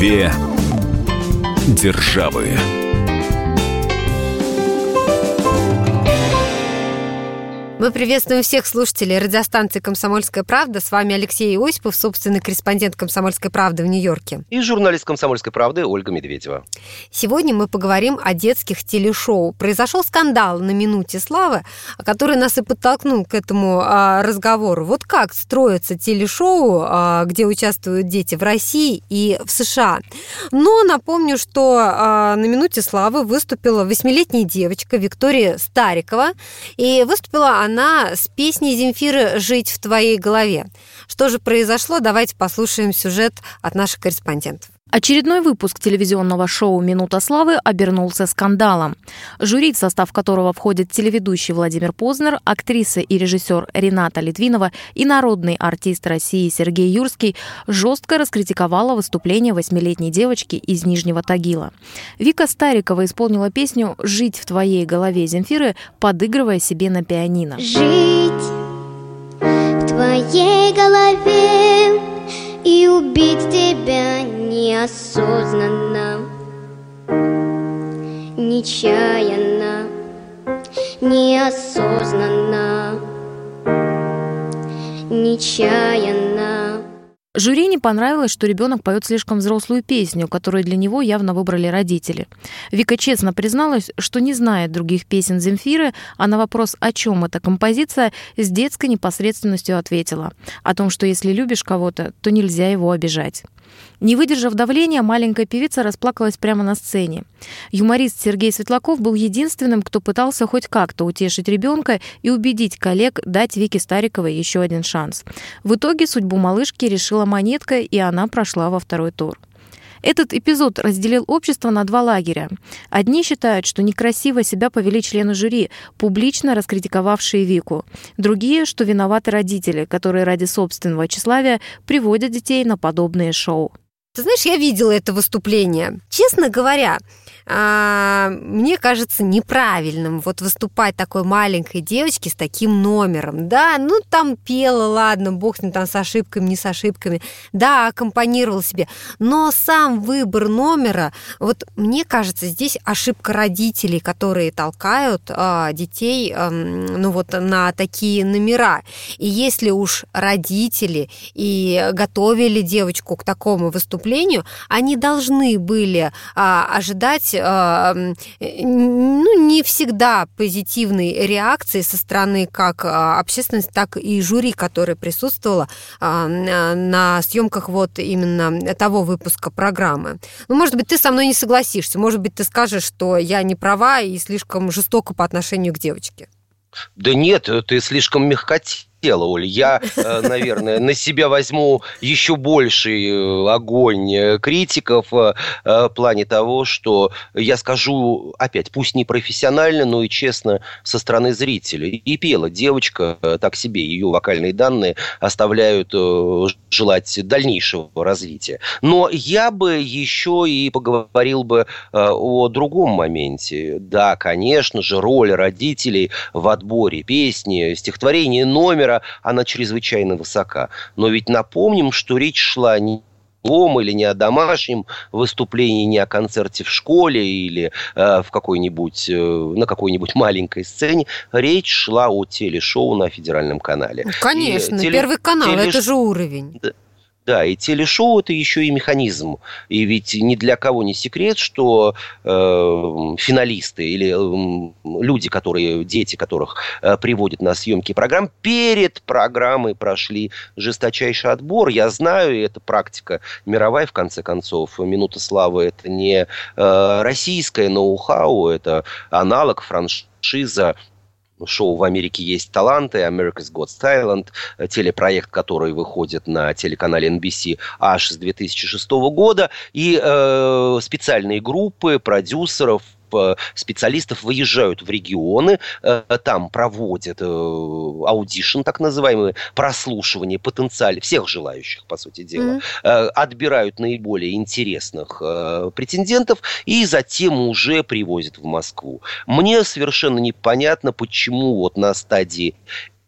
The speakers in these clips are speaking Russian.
Две державы. Мы приветствуем всех слушателей радиостанции «Комсомольская правда». С вами Алексей Осипов, собственный корреспондент «Комсомольской правды» в Нью-Йорке. И журналист «Комсомольской правды» Ольга Медведева. Сегодня мы поговорим о детских телешоу. Произошел скандал на «Минуте славы», который нас и подтолкнул к этому а, разговору. Вот как строятся телешоу, а, где участвуют дети в России и в США. Но напомню, что а, на «Минуте славы» выступила восьмилетняя девочка Виктория Старикова. И выступила она она с песней Земфиры «Жить в твоей голове». Что же произошло? Давайте послушаем сюжет от наших корреспондентов. Очередной выпуск телевизионного шоу «Минута славы» обернулся скандалом. Жюри, в состав которого входит телеведущий Владимир Познер, актриса и режиссер Рената Литвинова и народный артист России Сергей Юрский, жестко раскритиковала выступление восьмилетней девочки из Нижнего Тагила. Вика Старикова исполнила песню «Жить в твоей голове» Земфиры, подыгрывая себе на пианино. Жить в твоей голове и убить тебя неосознанно, нечаянно, неосознанно, нечаянно. Жюри не понравилось, что ребенок поет слишком взрослую песню, которую для него явно выбрали родители. Вика честно призналась, что не знает других песен Земфиры, а на вопрос, о чем эта композиция, с детской непосредственностью ответила. О том, что если любишь кого-то, то нельзя его обижать. Не выдержав давления, маленькая певица расплакалась прямо на сцене. Юморист Сергей Светлаков был единственным, кто пытался хоть как-то утешить ребенка и убедить коллег дать Вике Стариковой еще один шанс. В итоге судьбу малышки решила монетка, и она прошла во второй тур. Этот эпизод разделил общество на два лагеря. Одни считают, что некрасиво себя повели члены жюри, публично раскритиковавшие Вику. Другие, что виноваты родители, которые ради собственного тщеславия приводят детей на подобные шоу. Ты знаешь, я видела это выступление. Честно говоря, мне кажется неправильным вот выступать такой маленькой девочке с таким номером. Да, ну там пела, ладно, бог с ним там с ошибками, не с ошибками. Да, аккомпанировал себе. Но сам выбор номера, вот мне кажется, здесь ошибка родителей, которые толкают а, детей, а, ну вот на такие номера. И если уж родители и готовили девочку к такому выступлению, они должны были а, ожидать а, ну, не всегда позитивной реакции со стороны как а, общественности, так и жюри, которое присутствовало а, на съемках вот именно того выпуска программы. Ну, может быть, ты со мной не согласишься, может быть, ты скажешь, что я не права и слишком жестоко по отношению к девочке. Да нет, ты слишком мягкотелый хотела, Оля. Я, э, наверное, на себя возьму еще больший э, огонь э, критиков в плане того, что я скажу, опять, пусть не профессионально, но и честно со стороны зрителей. И пела девочка так себе. Ее вокальные данные оставляют желать дальнейшего развития. Но я бы еще и поговорил бы о другом моменте. Да, конечно же, роль родителей в отборе песни, стихотворения номера мира, она чрезвычайно высока. Но ведь напомним, что речь шла не дом или не о домашнем выступлении, не о концерте в школе или э, в какой-нибудь, э, на какой-нибудь маленькой сцене. Речь шла о телешоу на федеральном канале. Конечно, И, теле... Первый канал, телеш... это же уровень. Да, и телешоу это еще и механизм. И ведь ни для кого не секрет, что э, финалисты или э, люди, которые, дети которых э, приводят на съемки программ, перед программой прошли жесточайший отбор. Я знаю, это практика мировая, в конце концов. «Минута славы» это не э, российское ноу-хау, это аналог франшиза шоу в Америке есть таланты, America's Got Talent, э, телепроект, который выходит на телеканале NBC аж с 2006 года, и э, специальные группы продюсеров, специалистов выезжают в регионы, э, там проводят э, audition, так называемые, прослушивание потенциально всех желающих, по сути дела, mm-hmm. отбирают наиболее интересных претендентов и затем уже привозят в Москву. Мне совершенно непонятно, почему вот на стадии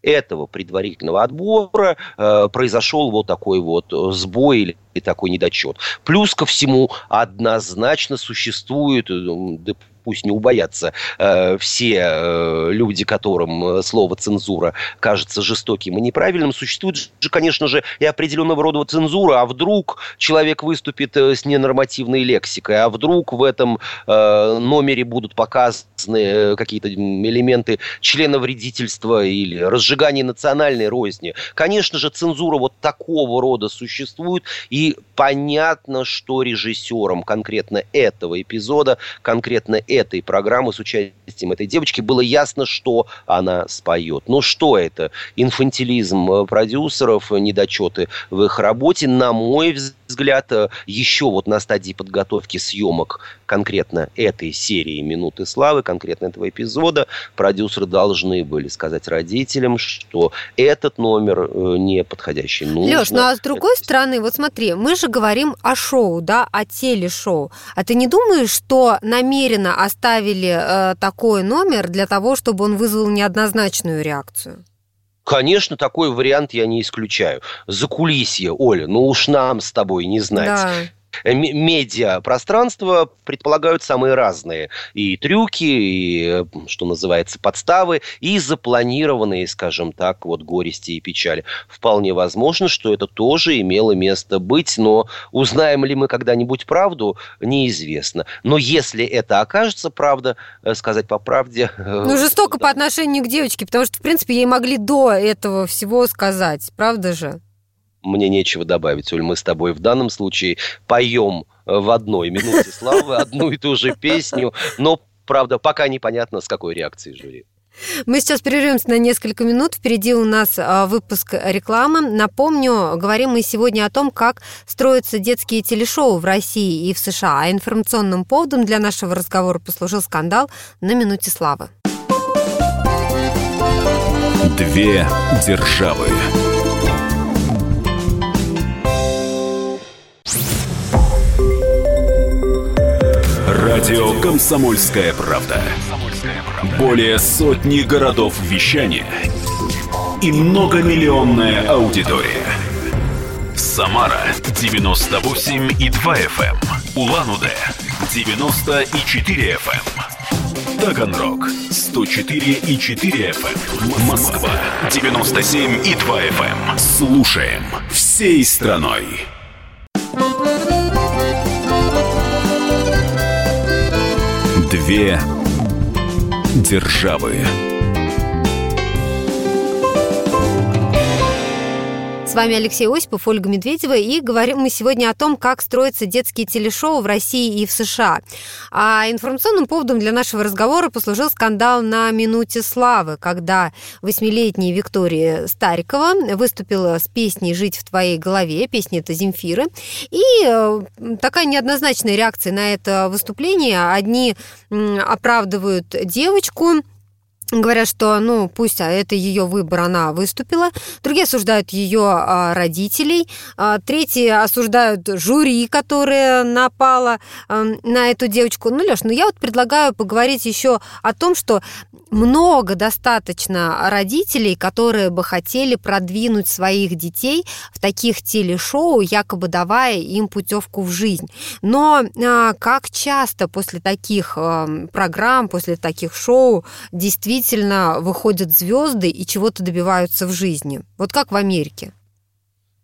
этого предварительного отбора э, произошел вот такой вот сбой или такой недочет. Плюс ко всему однозначно существует, да пусть не убоятся э, все э, люди, которым э, слово цензура кажется жестоким и неправильным, существует же, конечно же, и определенного рода цензура, а вдруг человек выступит э, с ненормативной лексикой, а вдруг в этом э, номере будут показаны э, какие-то элементы члена вредительства или разжигания национальной розни. Конечно же, цензура вот такого рода существует, и понятно, что режиссером конкретно этого эпизода, конкретно этой программы с участием этой девочки было ясно, что она споет. Ну что это? Инфантилизм э, продюсеров, недочеты в их работе, на мой взгляд, э, еще вот на стадии подготовки съемок конкретно этой серии «Минуты славы», конкретно этого эпизода, продюсеры должны были сказать родителям, что этот номер э, не подходящий. Нужно Леш, ну а с другой стороны, вот смотри, мы же говорим о шоу, да, о телешоу. А ты не думаешь, что намеренно оставили э, такой номер для того, чтобы он вызвал неоднозначную реакцию? Конечно, такой вариант я не исключаю. За кулисье, Оля, ну уж нам с тобой не знать. Да. Э, медиапространства предполагают самые разные и трюки, и, э, что называется, подставы, и запланированные, скажем так, вот горести и печали. Вполне возможно, что это тоже имело место быть, но узнаем ли мы когда-нибудь правду, неизвестно. Но если это окажется правда, э, сказать по правде... Ну, жестоко да. по отношению к девочке, потому что, в принципе, ей могли до этого всего сказать, правда же? Мне нечего добавить, Оль, мы с тобой в данном случае поем э, в одной минуте славы одну и ту же песню, но, правда, пока непонятно, с какой реакцией жюри. Мы сейчас прервемся на несколько минут. Впереди у нас а, выпуск рекламы. Напомню, говорим мы сегодня о том, как строятся детские телешоу в России и в США. А информационным поводом для нашего разговора послужил скандал на «Минуте славы». Две державы. Радио «Комсомольская правда». Более сотни городов вещания и многомиллионная аудитория. Самара 98 и 2 FM. Эм. Улан-Удэ 94 FM. Эм. Таганрог 104 и 4 FM. Эм. Москва 97 и 2 FM. Слушаем всей страной. Две державы. С вами Алексей Осипов, Ольга Медведева, и говорим мы сегодня о том, как строятся детские телешоу в России и в США. А информационным поводом для нашего разговора послужил скандал на «Минуте славы», когда восьмилетняя Виктория Старикова выступила с песней «Жить в твоей голове», песня это Земфиры, и э, такая неоднозначная реакция на это выступление. Одни оправдывают девочку, Говорят, что, ну, пусть а это ее выбор, она выступила. Другие осуждают ее а, родителей. А, третьи осуждают жюри, которое напало а, на эту девочку. Ну, Леш, ну я вот предлагаю поговорить еще о том, что много достаточно родителей, которые бы хотели продвинуть своих детей в таких телешоу, якобы давая им путевку в жизнь. Но а, как часто после таких а, программ, после таких шоу действительно выходят звезды и чего-то добиваются в жизни? Вот как в Америке?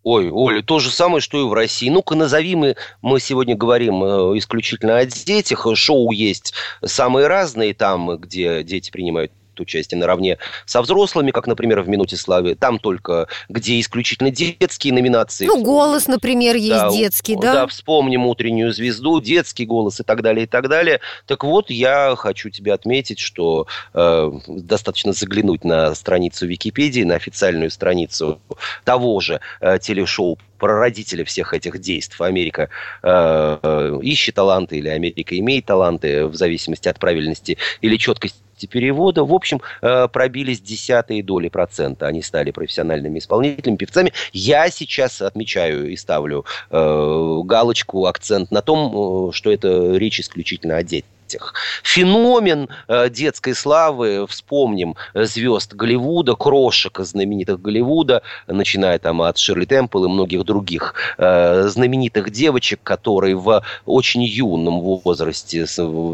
Ой, Оля, то же самое, что и в России. Ну-ка, назови мы, мы сегодня говорим э, исключительно о детях. Шоу есть самые разные там, где дети принимают участие наравне со взрослыми, как, например, в «Минуте славы». Там только, где исключительно детские номинации. Ну, «Голос», например, есть да, детский, да? Да, вспомним «Утреннюю звезду», детский голос и так далее, и так далее. Так вот, я хочу тебе отметить, что э, достаточно заглянуть на страницу Википедии, на официальную страницу того же э, телешоу прародителя всех этих действий. Америка э, ищет таланты или Америка имеет таланты в зависимости от правильности или четкости перевода, в общем, э, пробились десятые доли процента. Они стали профессиональными исполнителями, певцами. Я сейчас отмечаю и ставлю э, галочку, акцент на том, э, что это речь исключительно о детях детях. Феномен э, детской славы, вспомним э, звезд Голливуда, крошек знаменитых Голливуда, начиная там от Ширли Темпл и многих других э, знаменитых девочек, которые в очень юном возрасте,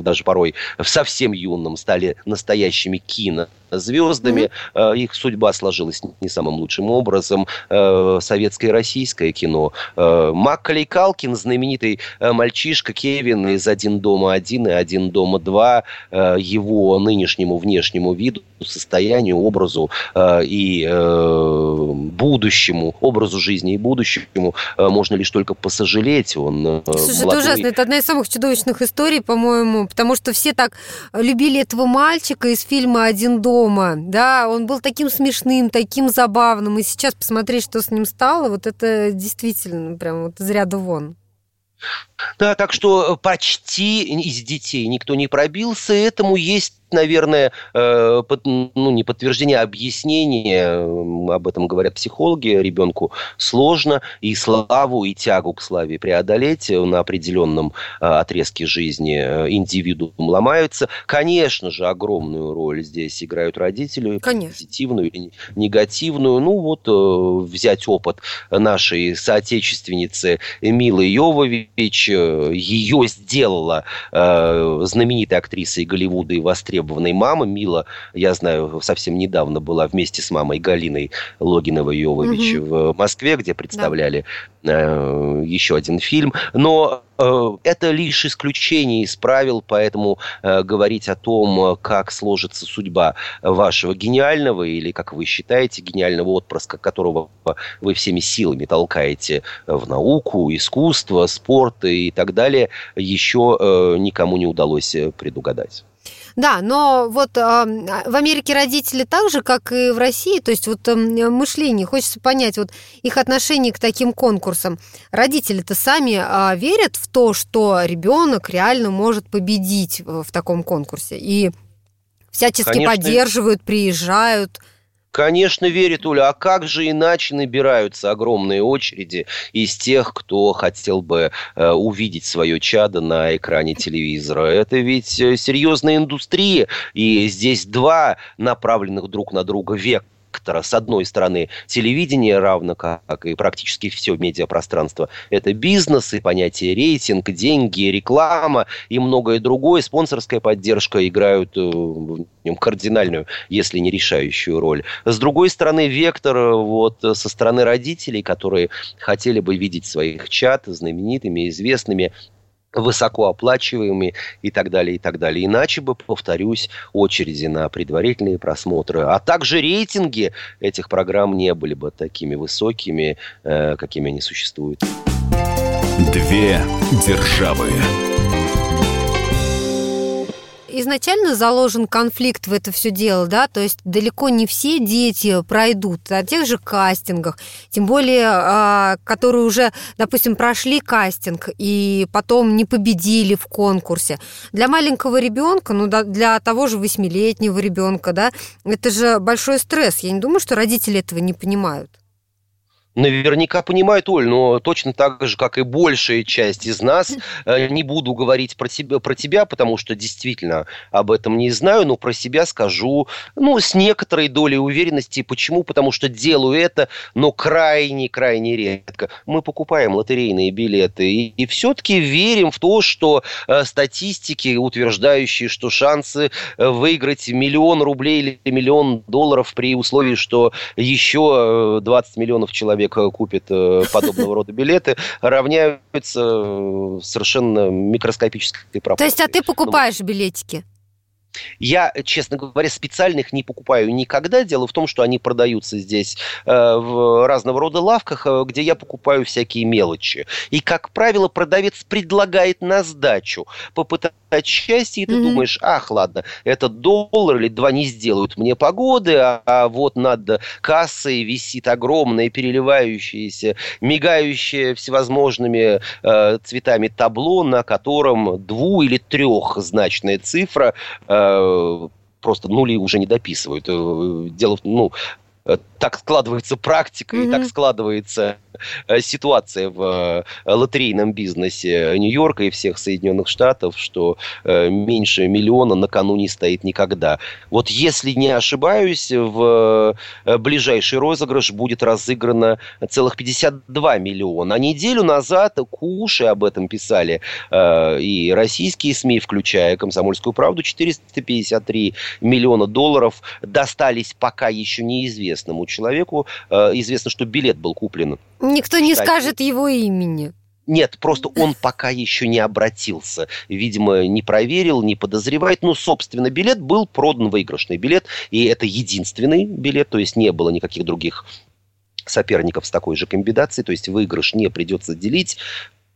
даже порой в совсем юном, стали настоящими кино звездами. Mm-hmm. Их судьба сложилась не самым лучшим образом. Э, советское и российское кино. Э, Маккалей Калкин, знаменитый мальчишка Кевин из «Один дома один» и «Один дома два», его нынешнему внешнему виду, состоянию, образу и будущему, образу жизни и будущему можно лишь только посожалеть. Он Слушай, молодой... это ужасно. Это одна из самых чудовищных историй, по-моему, потому что все так любили этого мальчика из фильма «Один дом», дома, да, он был таким смешным, таким забавным, и сейчас посмотреть, что с ним стало, вот это действительно прям вот из ряда вон. Да, так что почти из детей никто не пробился, этому есть наверное, э, ну, не подтверждение, а объяснение, об этом говорят психологи, ребенку сложно и славу, и тягу к славе преодолеть на определенном э, отрезке жизни э, индивидуум ломаются. Конечно же, огромную роль здесь играют родители, Конечно. позитивную или негативную. Ну вот взять опыт нашей соотечественницы Милы Йовович, ее сделала знаменитая актриса и Голливуда и востребованная востребованной мамы. Мила, я знаю, совсем недавно была вместе с мамой Галиной Логиновой-Йовович угу. в Москве, где представляли да. э, еще один фильм. Но э, это лишь исключение из правил, поэтому э, говорить о том, как сложится судьба вашего гениального или, как вы считаете, гениального отпрыска, которого вы всеми силами толкаете в науку, искусство, спорт и так далее, еще э, никому не удалось предугадать. Да, но вот э, в Америке родители так же, как и в России, то есть вот э, мышление, хочется понять вот их отношение к таким конкурсам. Родители-то сами э, верят в то, что ребенок реально может победить в, таком конкурсе и всячески Конечно. поддерживают, приезжают. Конечно, верит Уля. А как же иначе набираются огромные очереди из тех, кто хотел бы э, увидеть свое чадо на экране телевизора? Это ведь э, серьезная индустрия, и здесь два направленных друг на друга века вектора. С одной стороны, телевидение, равно как и практически все медиапространство, это бизнес и понятие рейтинг, деньги, реклама и многое другое. Спонсорская поддержка играют э, в нем кардинальную, если не решающую роль. С другой стороны, вектор э, вот со стороны родителей, которые хотели бы видеть своих чат знаменитыми, известными, высокооплачиваемыми и так далее, и так далее. Иначе бы, повторюсь, очереди на предварительные просмотры, а также рейтинги этих программ не были бы такими высокими, э, какими они существуют. Две державы изначально заложен конфликт в это все дело, да, то есть далеко не все дети пройдут на тех же кастингах, тем более, а, которые уже, допустим, прошли кастинг и потом не победили в конкурсе. Для маленького ребенка, ну, для того же восьмилетнего ребенка, да, это же большой стресс. Я не думаю, что родители этого не понимают. Наверняка понимают, Оль, но точно так же, как и большая часть из нас, э, не буду говорить про тебя, про тебя, потому что действительно об этом не знаю, но про себя скажу, ну, с некоторой долей уверенности. Почему? Потому что делаю это, но крайне-крайне редко. Мы покупаем лотерейные билеты и, и все-таки верим в то, что э, статистики, утверждающие, что шансы э, выиграть миллион рублей или миллион долларов при условии, что еще 20 миллионов человек человек э, купит э, подобного рода билеты, равняются э, совершенно микроскопической пропорции. То есть, а ты покупаешь ну, билетики? Я, честно говоря, специальных не покупаю никогда. Дело в том, что они продаются здесь э, в разного рода лавках, э, где я покупаю всякие мелочи. И, как правило, продавец предлагает на сдачу попытать счастье, и ты mm-hmm. думаешь, ах, ладно, этот доллар или два не сделают мне погоды, а, а вот над кассой висит огромное переливающееся, мигающее всевозможными э, цветами табло, на котором дву- или трехзначная цифра э, просто нули уже не дописывают. Э, дело, ну, э, так складывается практика mm-hmm. и так складывается э, ситуация в э, лотерейном бизнесе Нью-Йорка и всех Соединенных Штатов, что меньше миллиона на кону не стоит никогда. Вот если не ошибаюсь, в ближайший розыгрыш будет разыграно целых 52 миллиона. А неделю назад Куши об этом писали и российские СМИ, включая «Комсомольскую правду», 453 миллиона долларов достались пока еще неизвестному человеку. Э, известно, что билет был куплен. Никто не скажет его имени. Нет, просто он пока еще не обратился. Видимо, не проверил, не подозревает. Но, собственно, билет был продан выигрышный билет. И это единственный билет, то есть не было никаких других соперников с такой же комбинацией, то есть выигрыш не придется делить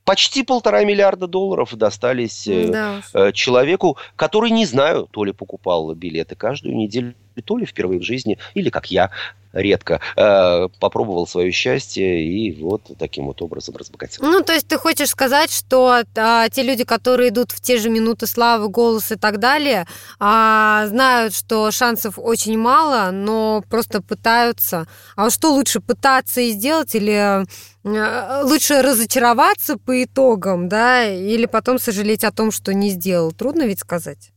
почти полтора миллиарда долларов достались э, да. э, человеку, который, не знаю, то ли покупал билеты каждую неделю, то ли впервые в жизни, или как я, редко, э, попробовал свое счастье и вот таким вот образом разбогател. Ну, то есть ты хочешь сказать, что а, те люди, которые идут в те же минуты славы, голос и так далее, а, знают, что шансов очень мало, но просто пытаются. А что лучше, пытаться и сделать или э, лучше разочароваться по итогам, да, или потом сожалеть о том, что не сделал? Трудно ведь сказать.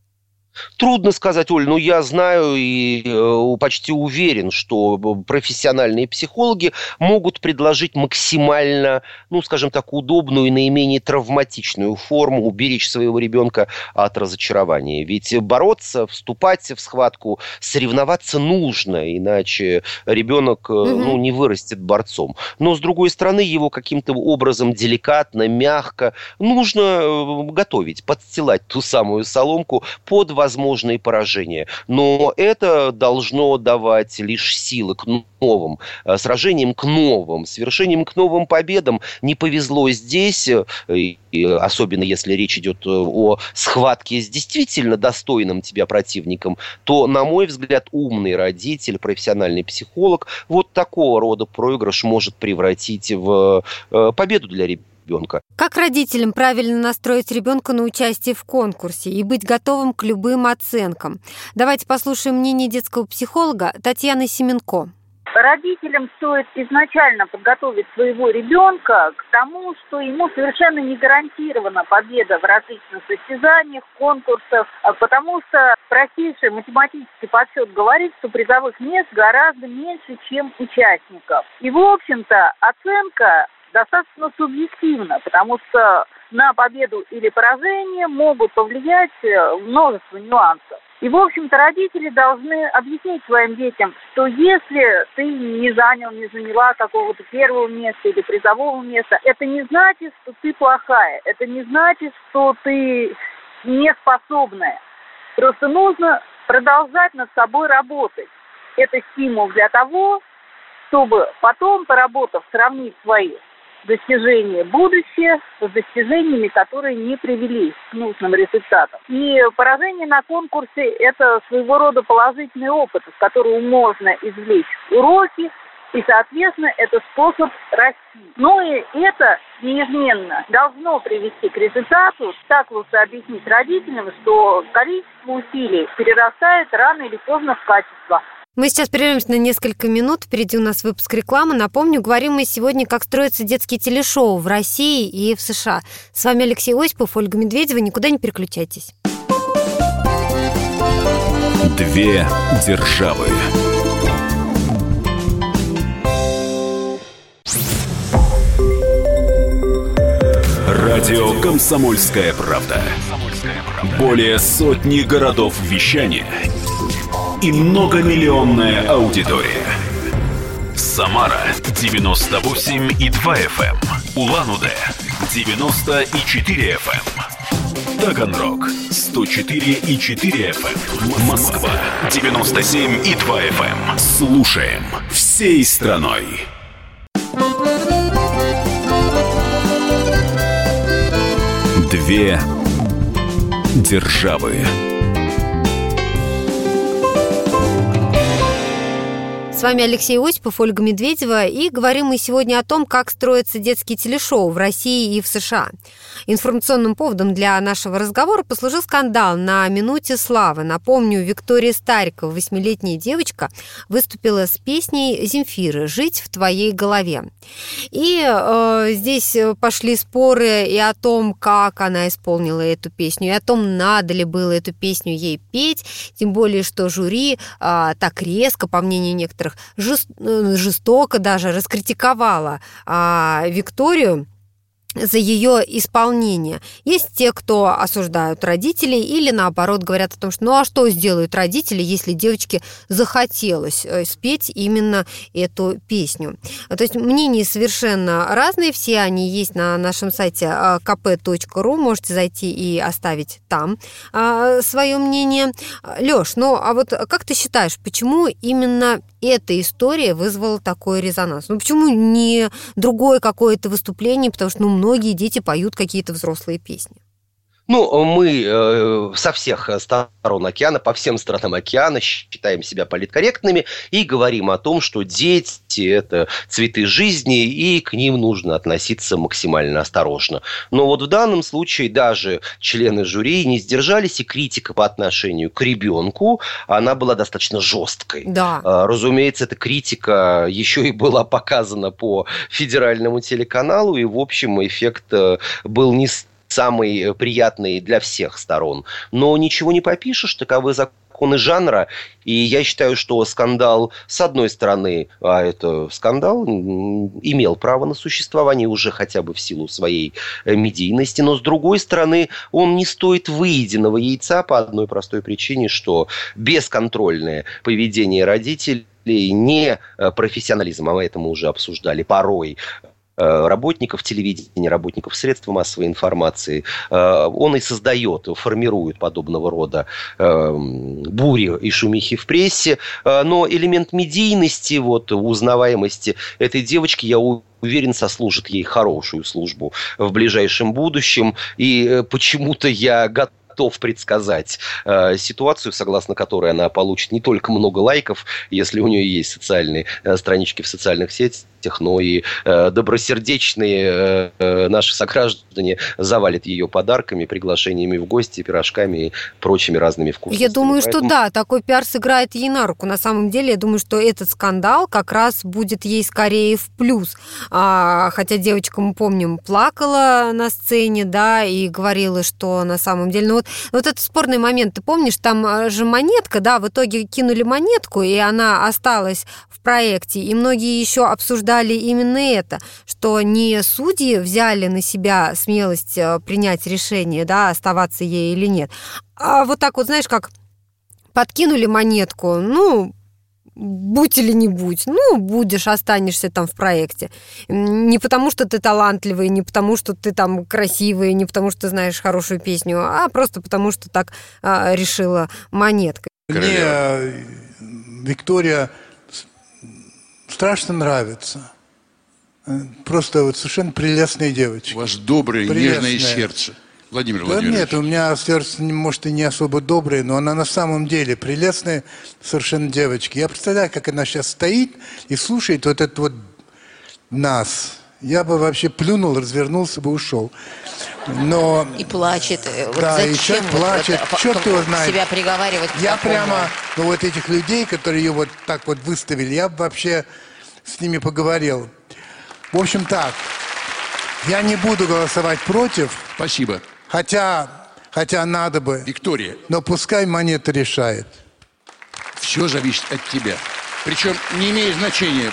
Трудно сказать, Оль, но я знаю и э, почти уверен, что профессиональные психологи могут предложить максимально, ну, скажем так, удобную и наименее травматичную форму уберечь своего ребенка от разочарования. Ведь бороться, вступать в схватку, соревноваться нужно, иначе ребенок угу. ну, не вырастет борцом. Но, с другой стороны, его каким-то образом деликатно, мягко нужно э, готовить, подстилать ту самую соломку под возможные поражения. Но это должно давать лишь силы к новым э, сражениям, к новым свершениям, к новым победам. Не повезло здесь, э, особенно если речь идет э, о схватке с действительно достойным тебя противником, то, на мой взгляд, умный родитель, профессиональный психолог вот такого рода проигрыш может превратить в победу для ребенка ребенка. Как родителям правильно настроить ребенка на участие в конкурсе и быть готовым к любым оценкам? Давайте послушаем мнение детского психолога Татьяны Семенко. Родителям стоит изначально подготовить своего ребенка к тому, что ему совершенно не гарантирована победа в различных состязаниях, конкурсах, а потому что простейший математический подсчет говорит, что призовых мест гораздо меньше, чем участников. И, в общем-то, оценка достаточно субъективно, потому что на победу или поражение могут повлиять э, множество нюансов. И, в общем-то, родители должны объяснить своим детям, что если ты не занял, не заняла какого-то первого места или призового места, это не значит, что ты плохая, это не значит, что ты не способная. Просто нужно продолжать над собой работать. Это стимул для того, чтобы потом, поработав, сравнить свои достижения будущее с достижениями, которые не привели к нужным результатам. И поражение на конкурсе – это своего рода положительный опыт, из которого можно извлечь уроки, и, соответственно, это способ расти. Ну и это неизменно должно привести к результату. Так лучше объяснить родителям, что количество усилий перерастает рано или поздно в качество. Мы сейчас прервемся на несколько минут. Впереди у нас выпуск рекламы. Напомню, говорим мы сегодня, как строятся детские телешоу в России и в США. С вами Алексей Осипов, Ольга Медведева. Никуда не переключайтесь. Две державы. Радио «Комсомольская правда». Более сотни городов вещания – и многомиллионная аудитория. Самара 98 и 2 FM. Эм. Улан-Удэ 94 FM. Эм. Таганрог 104 и 4 FM. Эм. Москва 97 и 2 FM. Слушаем всей страной. Две державы. С вами Алексей Осипов, Ольга Медведева, и говорим мы сегодня о том, как строятся детские телешоу в России и в США. Информационным поводом для нашего разговора послужил скандал на «Минуте славы». Напомню, Виктория Старикова, восьмилетняя девочка, выступила с песней Земфиры «Жить в твоей голове». И э, здесь пошли споры и о том, как она исполнила эту песню, и о том, надо ли было эту песню ей петь, тем более, что жюри э, так резко, по мнению некоторых, э, жестоко даже раскритиковала э, Викторию за ее исполнение. Есть те, кто осуждают родителей или наоборот говорят о том, что ну а что сделают родители, если девочке захотелось э, спеть именно эту песню. То есть мнения совершенно разные, все они есть на нашем сайте kp.ru, можете зайти и оставить там а, свое мнение. Лёш, ну а вот как ты считаешь, почему именно эта история вызвала такой резонанс? Ну почему не другое какое-то выступление, потому что ну, многие дети поют какие-то взрослые песни. Ну, мы э, со всех сторон океана, по всем странам океана считаем себя политкорректными и говорим о том, что дети – это цветы жизни, и к ним нужно относиться максимально осторожно. Но вот в данном случае даже члены жюри не сдержались, и критика по отношению к ребенку, она была достаточно жесткой. Да. Э, разумеется, эта критика еще и была показана по федеральному телеканалу, и, в общем, эффект э, был не самый э, приятный для всех сторон. Но ничего не попишешь, таковы законы жанра. И я считаю, что скандал, с одной стороны, а это скандал, имел право на существование уже хотя бы в силу своей э, медийности, но с другой стороны, он не стоит выеденного яйца по одной простой причине, что бесконтрольное поведение родителей не э, профессионализм, а мы это мы уже обсуждали порой, работников телевидения, работников средств массовой информации, э, он и создает, формирует подобного рода э, бури и шумихи в прессе. Но элемент медийности, вот, узнаваемости этой девочки, я уверен, сослужит ей хорошую службу в ближайшем будущем. И почему-то я готов готов предсказать э, ситуацию, согласно которой она получит не только много лайков, если у нее есть социальные э, странички в социальных сетях, но и э, добросердечные э, э, наши сограждане завалят ее подарками, приглашениями в гости, пирожками и прочими разными вкусами. Я думаю, Поэтому... что да, такой пиар сыграет ей на руку. На самом деле, я думаю, что этот скандал как раз будет ей скорее в плюс. А, хотя девочка, мы помним, плакала на сцене, да, и говорила, что на самом деле, ну вот, вот этот спорный момент, ты помнишь, там э, же монетка, да, в итоге кинули монетку, и она осталась в проекте, и многие еще обсуждали именно это, что не судьи взяли на себя смелость э, принять решение, да, оставаться ей или нет, а вот так вот, знаешь, как подкинули монетку, ну, будь или не будь, ну, будешь, останешься там в проекте. Не потому, что ты талантливый, не потому, что ты там красивый, не потому, что ты знаешь хорошую песню, а просто потому, что так а, решила монетка. Мне Виктория страшно нравится. Просто вот совершенно прелестная девочка. У вас доброе, прелестное. нежное сердце. Владимир да Владимирович. нет, у меня сердце, может, и не особо доброе, но она на самом деле прелестная совершенно девочка. Я представляю, как она сейчас стоит и слушает вот этот вот нас. Я бы вообще плюнул, развернулся бы, ушел. Но... И плачет. Э, вот да, зачем и человек плачет. Вот, Черт его знает. Себя приговаривать Я прямо, ну вот этих людей, которые ее вот так вот выставили, я бы вообще с ними поговорил. В общем так, я не буду голосовать против. Спасибо. Хотя, хотя надо бы. Виктория. Но пускай монета решает. Все зависит от тебя. Причем не имеет значения,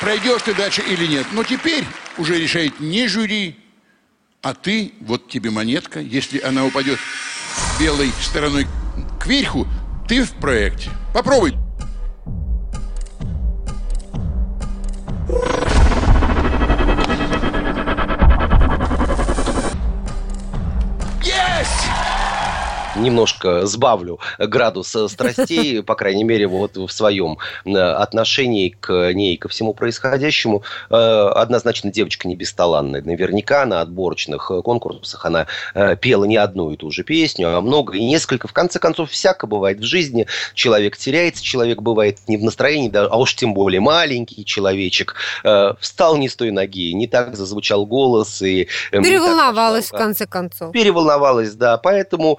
пройдешь ты дальше или нет. Но теперь уже решает не жюри, а ты, вот тебе монетка. Если она упадет белой стороной кверху, ты в проекте. Попробуй. Немножко сбавлю градус э, страстей, по крайней мере, вот в своем э, отношении к ней и ко всему происходящему. Э, однозначно девочка не бесталанная. Наверняка на отборочных конкурсах она пела не одну и ту же песню, а много и несколько. В конце концов, всяко бывает в жизни. Человек теряется, человек бывает не в настроении, а уж тем более маленький человечек. Встал не с той ноги, не так зазвучал голос. И, Переволновалась, в конце концов. Переволновалась, да. Поэтому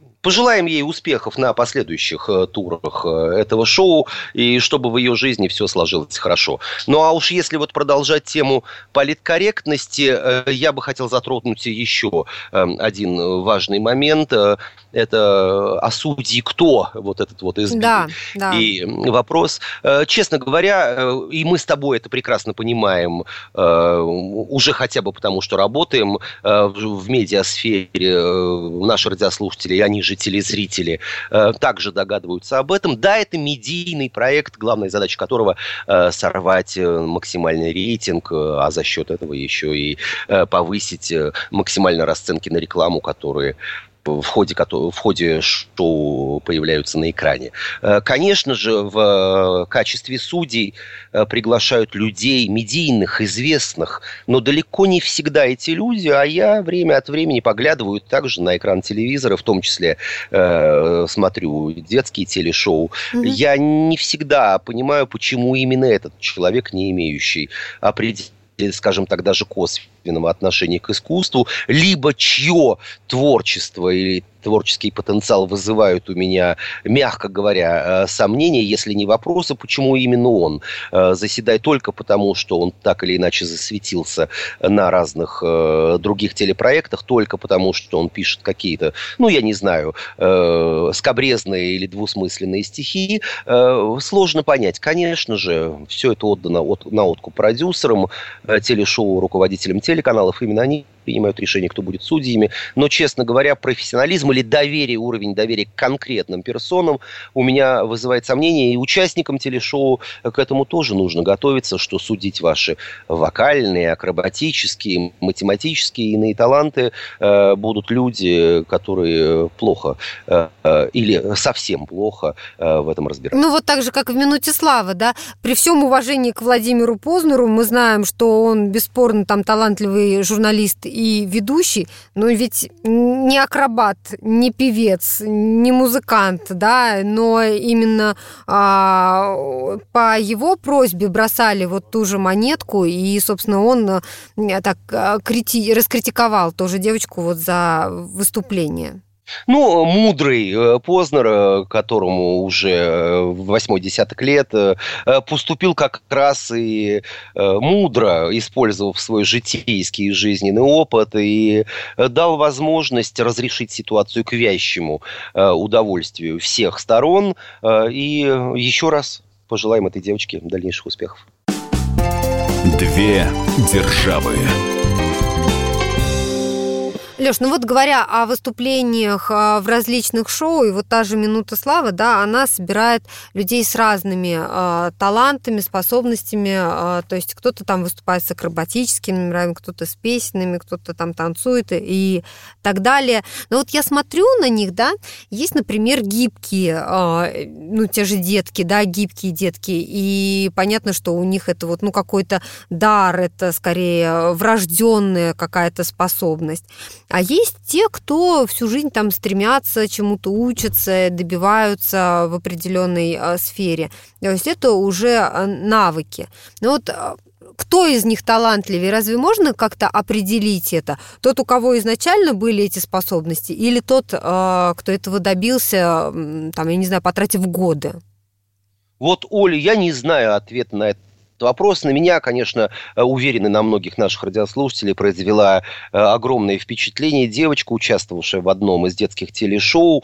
Пожелаем ей успехов на последующих э, турах э, этого шоу, и чтобы в ее жизни все сложилось хорошо. Ну а уж если вот продолжать тему политкорректности, э, я бы хотел затронуть еще один важный момент. Это «А судьи кто?» Вот этот вот избитый да, да. и вопрос. Честно говоря, и мы с тобой это прекрасно понимаем, уже хотя бы потому, что работаем в медиасфере, наши радиослушатели, они же же телезрители э, также догадываются об этом. Да, это медийный проект, главная задача которого э, сорвать э, максимальный рейтинг, а за счет этого еще и повысить максимально расценки на рекламу, которые в ходе, в ходе шоу появляются на экране. Э, конечно же, в качестве судей э, приглашают людей медийных, известных, но далеко не всегда эти люди, а я время от времени поглядываю также на экран телевизора, в том числе э, смотрю детские телешоу. Mm-hmm. Я не всегда понимаю, почему именно этот человек, не имеющий определенного скажем так, даже косвенного отношения к искусству, либо чье творчество или творческий потенциал вызывают у меня, мягко говоря, э, сомнения, если не вопросы, почему именно он э, заседает только потому, что он так или иначе засветился на разных э, других телепроектах, только потому, что он пишет какие-то, ну, я не знаю, скобрезные или двусмысленные стихи, сложно понять. Конечно же, все это отдано на откуп продюсерам, телешоу, руководителям телеканалов, именно они принимают решение, кто будет судьями. Но, честно говоря, профессионализм или доверие, уровень доверия к конкретным персонам у меня вызывает сомнения. И участникам телешоу к этому тоже нужно готовиться, что судить ваши вокальные, акробатические, математические иные таланты э, будут люди, которые плохо э, э или совсем плохо э, в этом разбираются. Ну, вот так же, как в «Минуте славы», да? При всем уважении к Владимиру Познеру мы знаем, что он бесспорно там талантливый журналист и ведущий, но ведь не акробат, не певец, не музыкант, да, но именно а, по его просьбе бросали вот ту же монетку, и, собственно, он а, так а, крити- раскритиковал тоже девочку вот за выступление. Ну, мудрый э, Познер, э, которому уже э, восьмой десяток лет, поступил как раз и мудро, использовав свой житейский и жизненный опыт, и дал возможность разрешить ситуацию к вящему удовольствию всех сторон. И еще раз пожелаем этой девочке дальнейших успехов. Две державы. Леш, ну вот говоря о выступлениях а, в различных шоу, и вот та же «Минута славы», да, она собирает людей с разными э, талантами, способностями, э, то есть кто-то там выступает с акробатическими номерами, кто-то с песнями, кто-то там танцует и так далее. Но вот я смотрю на них, да, есть, например, гибкие, э, ну, те же детки, да, гибкие детки, и понятно, что у них это вот, ну, какой-то дар, это скорее врожденная какая-то способность. А есть те, кто всю жизнь там стремятся, чему-то учатся, добиваются в определенной э, сфере. То есть это уже э, навыки. Но вот э, кто из них талантливее? Разве можно как-то определить это? Тот, у кого изначально были эти способности, или тот, кто этого добился, там, я не знаю, потратив годы? Вот, Оля, я не знаю ответа на этот вопрос на меня, конечно, э, уверены на многих наших радиослушателей, произвела э, огромное впечатление. Девочка, участвовавшая в одном из детских телешоу,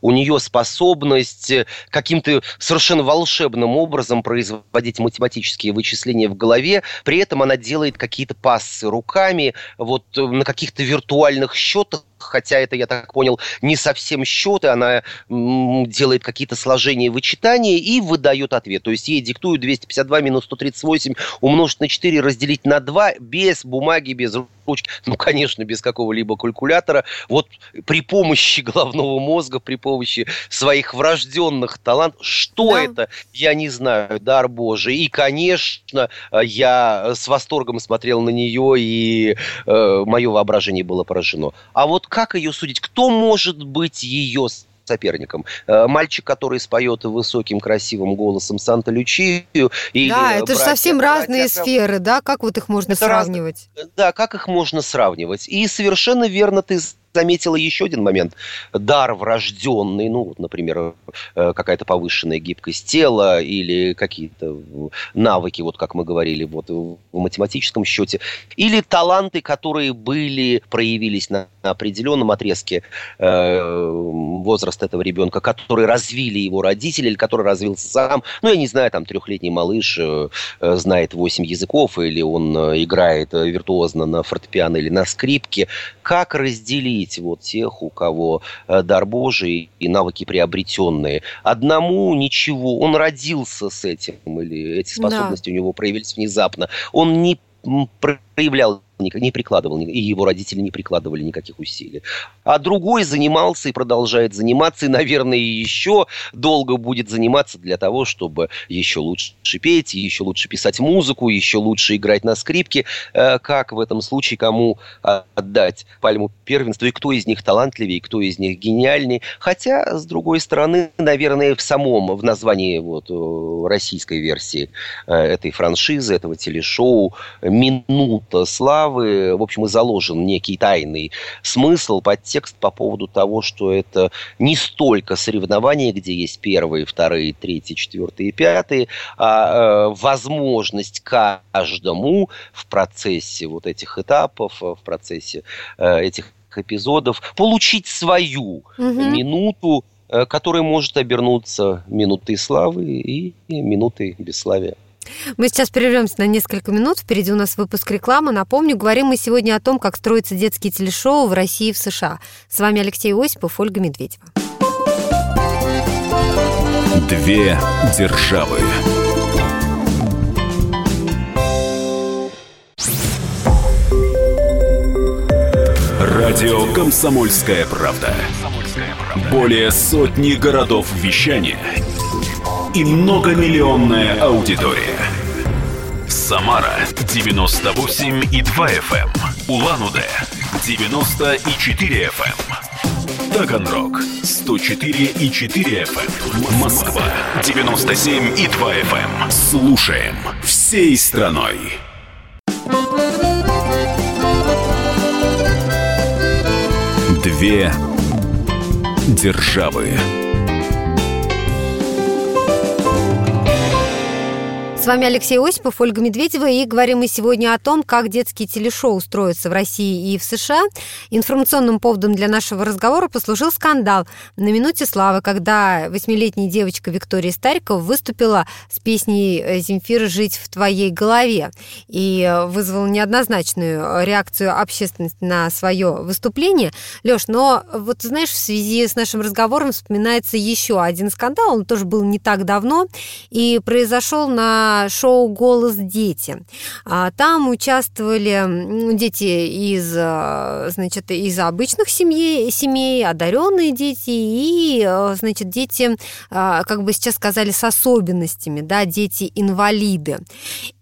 у нее способность э, каким-то совершенно волшебным образом производить математические вычисления в голове, при этом она делает какие-то пассы руками, вот на каких-то виртуальных счетах, хотя это, я так понял, не совсем счеты, она делает какие-то сложения и вычитания и выдает ответ. То есть ей диктуют 252 минус 138 умножить на 4 разделить на 2 без бумаги, без ручки, ну, конечно, без какого-либо калькулятора. Вот при помощи головного мозга, при помощи своих врожденных талантов, что Да. это, я не знаю, дар Божий. И, конечно, я с восторгом смотрел на нее, и э, мое воображение было поражено. А вот как ее судить? Кто может быть ее соперником. Э, Мальчик, который споет высоким красивым голосом Санта-Лючию. Да, это же братья- совсем разные братья- сферы, да? Как вот их можно Это раз- сравнивать? Да, как их можно сравнивать? И совершенно верно ты заметила еще один момент. Дар врожденный, ну, вот, например, э, какая-то повышенная гибкость тела или какие-то навыки, вот как мы говорили, вот в математическом счете, или таланты, которые были, проявились на определенном отрезке э, возраста этого ребенка, которые развили его родители или который развился сам. Ну, я не знаю, там трехлетний малыш э, э, знает 8 языков, или он э, играет виртуозно на фортепиано или на скрипке. Как разделить вот тех, у кого э, дар Божий и навыки приобретенные? Одному ничего, он родился с этим, или эти Да. способности у него проявились внезапно. Он не проявлял не прикладывал, и его родители не прикладывали никаких усилий. А другой занимался и продолжает заниматься, и, наверное, еще долго будет заниматься для того, чтобы еще лучше петь, еще лучше писать музыку, еще лучше играть на скрипке. Э, Как в этом случае кому отдать пальму первенства, и кто из них талантливее, и кто из них гениальнее. Хотя, с другой стороны, наверное, в самом, в названии вот, э, российской версии э, этой франшизы, этого телешоу «Минута славы», в общем, и заложен некий тайный смысл, подтекст по поводу того, что это не столько соревнования, где есть первые, вторые, третьи, четвертые, пятые, а э, возможность каждому в процессе вот этих этапов, э, в процессе э, этих эпизодов получить свою Мгм. минуту, э, которая может обернуться минутой славы и минутой бесславия. Мы сейчас прервемся на несколько минут. Впереди у нас выпуск рекламы. Напомню, говорим мы сегодня о том, как строятся детские телешоу в России и в США. С вами Алексей Осипов, Ольга Медведева. Две державы. Радио Комсомольская правда". Более сотни городов вещания и многомиллионная аудитория. Самара 98 и 2 FM, Улан-Удэ 94 FM, Таганрог 104 и 4 FM, Москва 97 и 2 FM. Слушаем всей страной. Две державы. С вами Алексей Осипов, Ольга Медведева, и говорим мы сегодня о том, как детские телешоу строятся в России и в США. Информационным поводом для нашего разговора послужил скандал на «Минуте славы», когда восьмилетняя девочка Виктория Старикова выступила с песней Земфира «Жить в твоей голове» и вызвала неоднозначную реакцию общественности на свое выступление. Леш, но вот знаешь, в связи с нашим разговором вспоминается еще один скандал, он тоже был не так давно, и произошел на шоу «Голос дети». А, Там участвовали дети из, а, значит, из обычных семей, семей одаренные дети и, а, значит, дети, как бы сейчас сказали, с особенностями, да, дети-инвалиды.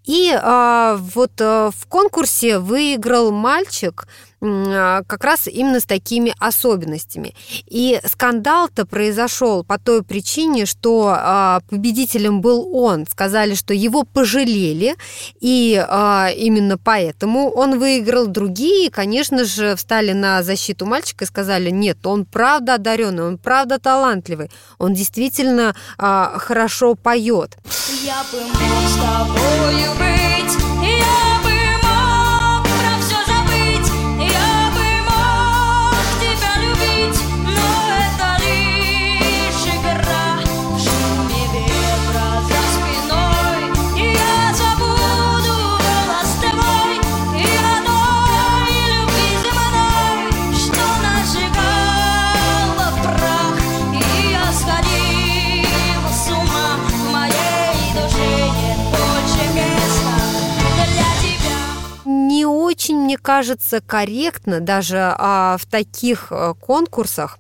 И а, вот а, в конкурсе выиграл мальчик а, как раз именно с такими особенностями. И скандал-то произошел по той причине, что а, победителем был он. Сказали, что его пожалели, и а, именно поэтому он выиграл. Другие, конечно же, встали на защиту мальчика и сказали, нет, он правда одаренный, он правда талантливый, он действительно хорошо поет. Я бы мог с тобою кажется, корректно даже а, в таких а, конкурсах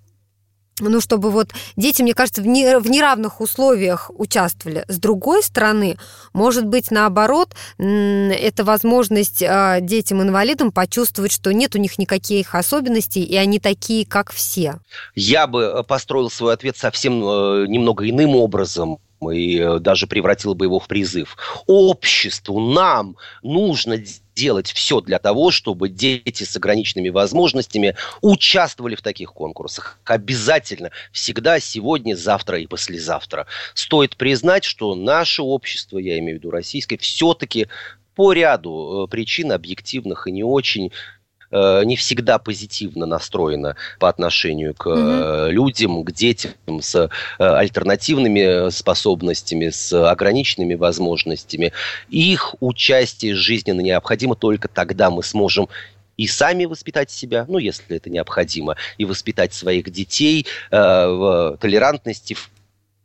ну, чтобы вот дети, мне кажется, в, не, в неравных условиях участвовали. С другой стороны, может быть, наоборот, это возможность э, детям-инвалидам почувствовать, что нет у них никаких особенностей, и они такие, как все. Я бы э, построил свой ответ совсем э, немного иным образом и э, даже превратил бы его в призыв. Обществу, нам нужно делать все для того, чтобы дети с ограниченными возможностями участвовали в таких конкурсах. Обязательно, всегда, сегодня, завтра и послезавтра. Стоит признать, что наше общество, я имею в виду российское, все-таки по ряду э, причин объективных и не очень не всегда позитивно настроена по отношению к угу. людям, к детям с э, альтернативными способностями, с ограниченными возможностями. Их участие жизненно необходимо только тогда мы сможем и сами воспитать себя, ну, если это необходимо, и воспитать своих детей э, в толерантности, в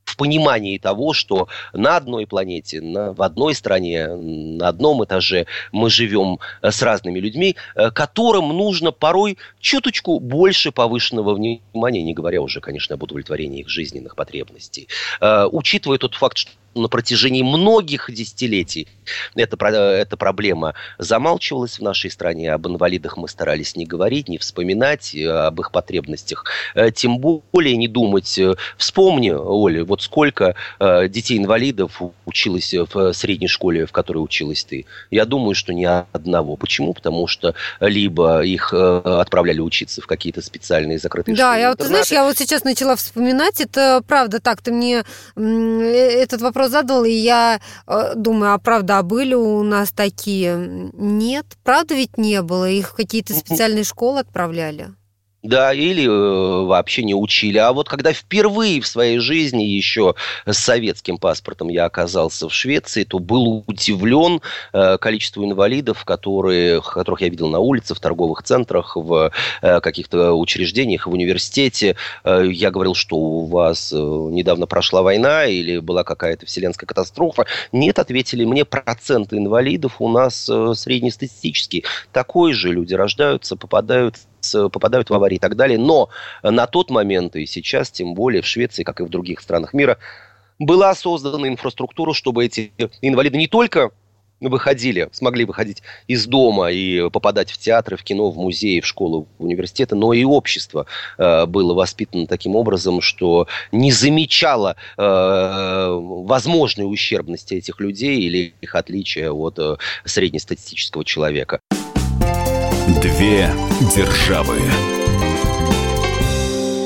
в понимании того, что на одной планете, на, в одной стране, на одном этаже мы живем э, с разными людьми, э, которым нужно порой чуточку больше повышенного внимания, не говоря уже, конечно, об удовлетворении их жизненных потребностей. Э, учитывая тот факт, что на протяжении многих десятилетий эта, эта проблема замалчивалась в нашей стране. Об инвалидах мы старались не говорить, не вспоминать, э, об их потребностях. Э, тем более не думать. Э, вспомни, Оля, вот сколько детей-инвалидов училось в средней школе, в которой училась ты. Я думаю, что ни одного. Почему? Потому что либо их отправляли учиться в какие-то специальные закрытые да, школы. Да, я вот, знаешь, я вот сейчас начала вспоминать, это правда так, ты мне этот вопрос вопрос задал, и я э, думаю, а правда, а были у нас такие? Нет, правда ведь не было, их в какие-то специальные школы отправляли. Да, или э, вообще не учили. А вот когда впервые в своей жизни еще с советским паспортом я оказался в Швеции, то был удивлен э, количеству инвалидов, которые, которых я видел на улице, в торговых центрах, в э, каких-то учреждениях, в университете. Э, я говорил, что у вас э, недавно прошла война или была какая-то вселенская катастрофа. Нет, ответили мне, процент инвалидов у нас э, среднестатистический. Такой же люди рождаются, попадают попадают в аварии и так далее. Но на тот момент и сейчас, тем более в Швеции, как и в других странах мира, была создана инфраструктура, чтобы эти инвалиды не только выходили, смогли выходить из дома и попадать в театры, в кино, в музеи, в школы, в университеты, но и общество э, было воспитано таким образом, что не замечало э, возможной ущербности этих людей или их отличия от э, среднестатистического человека. Две державы.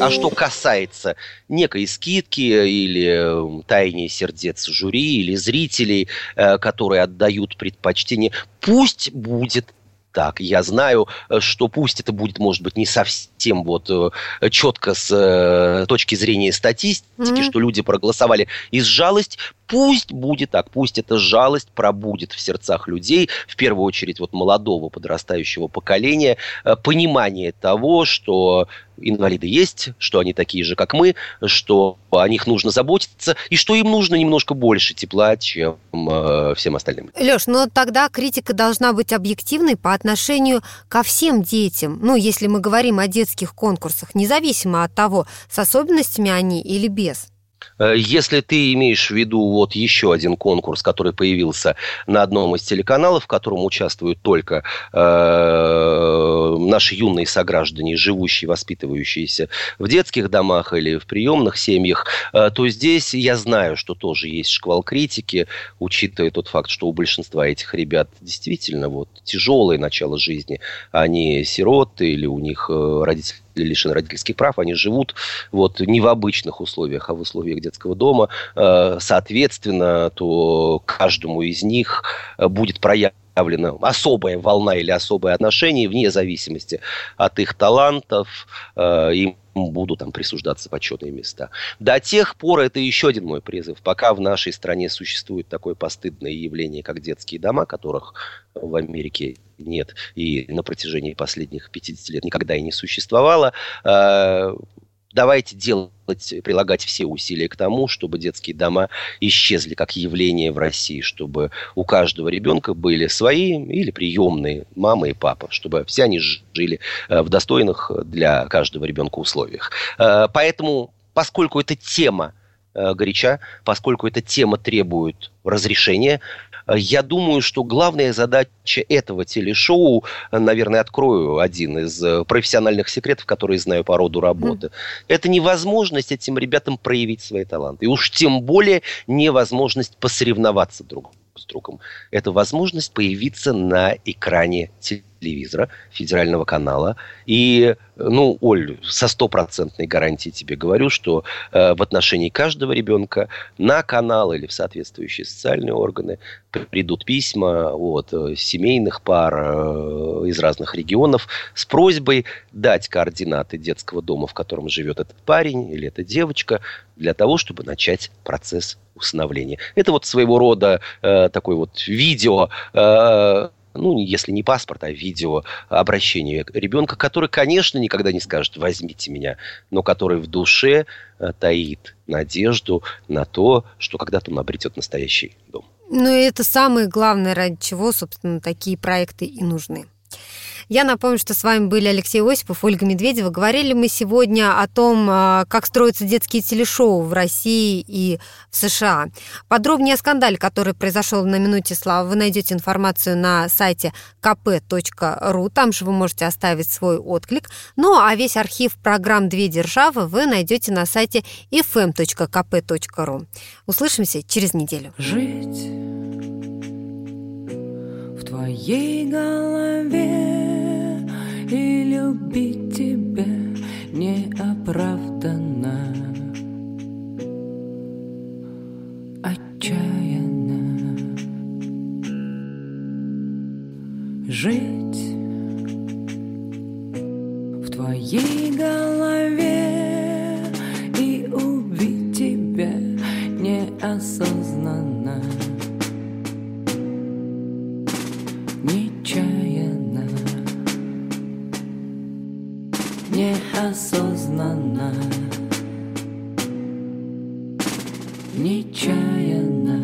А что касается некой скидки или тайне сердец жюри или зрителей, э, которые отдают предпочтение, пусть будет так. Я знаю, э, что пусть это будет, может быть, не совсем вот э, четко с точки зрения статистики, mm-hmm. что люди проголосовали из жалости, Пусть будет так, пусть эта жалость пробудет в сердцах людей, в первую очередь вот молодого подрастающего поколения, э, понимание того, что инвалиды есть, что они такие же, как мы, что о них нужно заботиться, и что им нужно немножко больше тепла, чем э, всем остальным. Леш, но тогда критика должна быть объективной по отношению ко всем детям. Ну, если мы говорим о детских конкурсах, независимо от того, с особенностями они или без. Э, если ты имеешь в виду вот еще один конкурс, который появился на одном из телеканалов, в котором участвуют только э, наши юные сограждане, живущие, воспитывающиеся в детских домах или в приемных семьях, э, то здесь я знаю, что тоже есть шквал критики, учитывая тот факт, что у большинства этих ребят действительно вот тяжелое начало жизни, они сироты или у них э, родители лишены родительских прав, они живут вот не в обычных условиях, а в условиях детского дома. Э, соответственно, то каждому из них э, будет проявлена особая волна или особое отношение вне зависимости от их талантов, э, им будут там присуждаться почетные места. До тех пор это еще один мой призыв. Пока в нашей стране существует такое постыдное явление, как детские дома, которых в Америке нет и на протяжении последних 50 лет никогда и не существовало, давайте делать, прилагать все усилия к тому, чтобы детские дома исчезли как явление в России, чтобы у каждого ребенка были свои или приемные мама и папа, чтобы все они жили э, в достойных для каждого ребенка условиях. Э, поэтому, поскольку эта тема э, горяча, поскольку эта тема требует разрешения, я думаю, что главная задача этого телешоу, э, наверное, открою один из э, профессиональных секретов, которые знаю по роду работы, mm. это невозможность этим ребятам проявить свои таланты. И уж тем более невозможность посоревноваться друг с другом. Это возможность появиться на экране телевизора телевизора, федерального канала. И, ну, Оль, со стопроцентной гарантией тебе говорю, что э, в отношении каждого ребенка на канал или в соответствующие социальные органы придут письма от э, семейных пар э, из разных регионов с просьбой дать координаты детского дома, в котором живет этот парень или эта девочка, для того, чтобы начать процесс усыновления. Это вот своего рода э, такой вот видео э, ну, если не паспорт, а видео обращение ребенка, который, конечно, никогда не скажет «возьмите меня», но который в душе э, таит надежду на то, что когда-то он обретет настоящий дом. Ну, и это самое главное, ради чего, собственно, такие проекты и нужны. Я напомню, что с вами были Алексей Осипов, Ольга Медведева. Говорили мы сегодня о том, а, как строятся детские телешоу в России и в США. Подробнее о скандале, который произошел на «Минуте славы», вы найдете информацию на сайте kp.ru. Там же вы можете оставить свой отклик. Ну, а весь архив программ «Две державы» вы найдете на сайте fm.kp.ru. Услышимся через неделю. Жить в твоей голове любить тебя неоправданно. Отчаянно. Жить в твоей голове И убить тебя неосознанно неосознанно, нечаянно.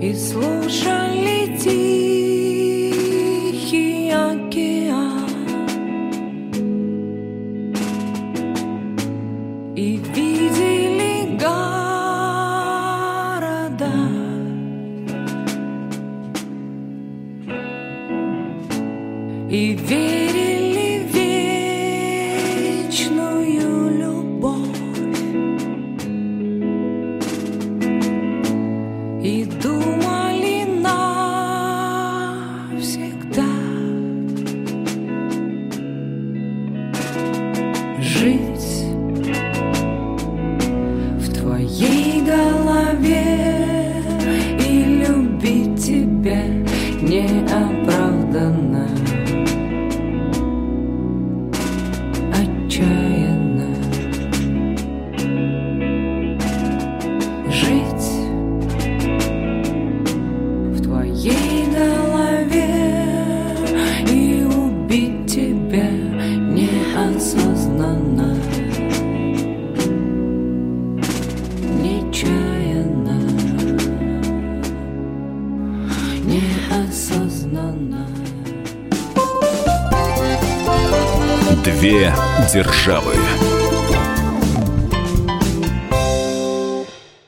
И слушали тихий океан И видели